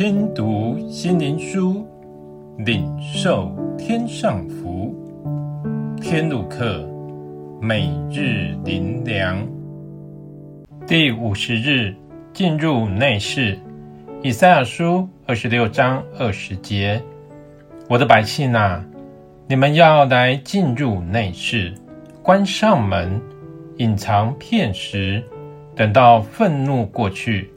听读心灵书，领受天上福。天路客，每日灵粮，第五十日，进入内室。以赛亚书二十六章二十节：我的百姓啊，你们要来进入内室，关上门，隐藏片时，等到愤怒过去。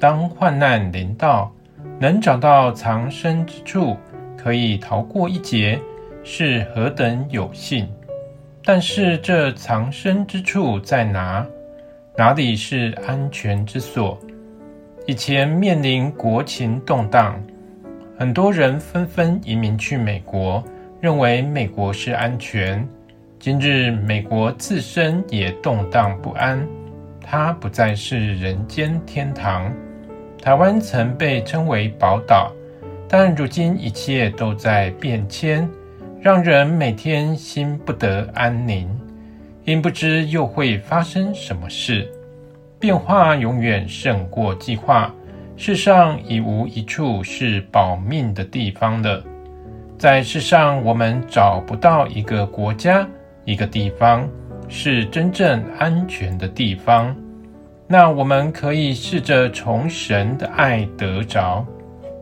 当患难临到，能找到藏身之处，可以逃过一劫，是何等有幸！但是这藏身之处在哪？哪里是安全之所？以前面临国情动荡，很多人纷纷移民去美国，认为美国是安全。今日美国自身也动荡不安，它不再是人间天堂。台湾曾被称为宝岛，但如今一切都在变迁，让人每天心不得安宁，因不知又会发生什么事。变化永远胜过计划，世上已无一处是保命的地方了。在世上，我们找不到一个国家、一个地方是真正安全的地方。那我们可以试着从神的爱得着。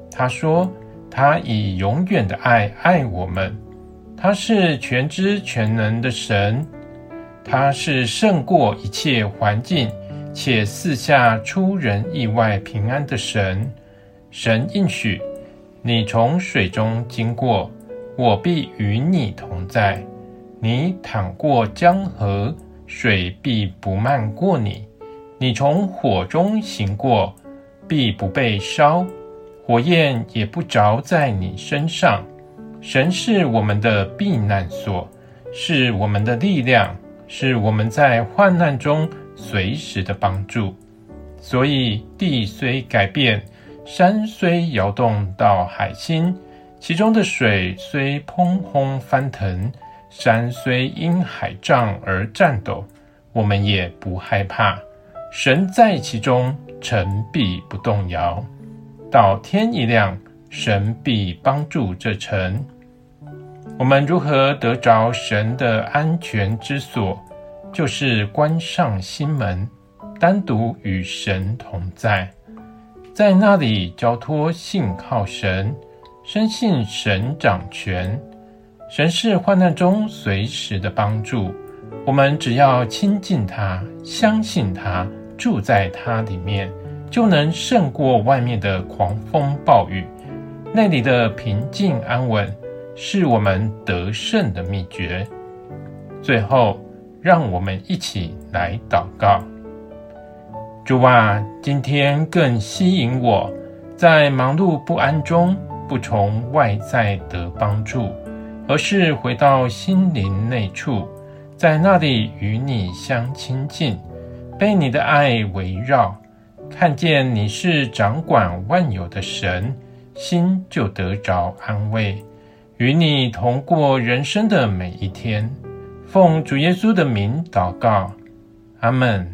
他说：“他以永远的爱爱我们。他是全知全能的神，他是胜过一切环境且四下出人意外平安的神。神应许：你从水中经过，我必与你同在；你淌过江河，水必不漫过你。”你从火中行过，必不被烧，火焰也不着在你身上。神是我们的避难所，是我们的力量，是我们在患难中随时的帮助。所以地虽改变，山虽摇动到海心，其中的水虽匉訇翻腾，山虽因海涨而颤抖，我们也不害怕。神在其中，城必不动摇。到天一亮，神必帮助这城。我们如何得着神的安全之所？就是关上心门，单独与神同在，在那里交托信靠神，深信神掌权。神是患难中随时的帮助。我们只要亲近他，相信他。住在它里面，就能胜过外面的狂风暴雨。那里的平静安稳，是我们得胜的秘诀。最后，让我们一起来祷告：主啊，今天更吸引我，在忙碌不安中，不从外在得帮助，而是回到心灵内处，在那里与你相亲近。被你的爱围绕，看见你是掌管万有的神，心就得着安慰。与你同过人生的每一天，奉主耶稣的名祷告，阿门。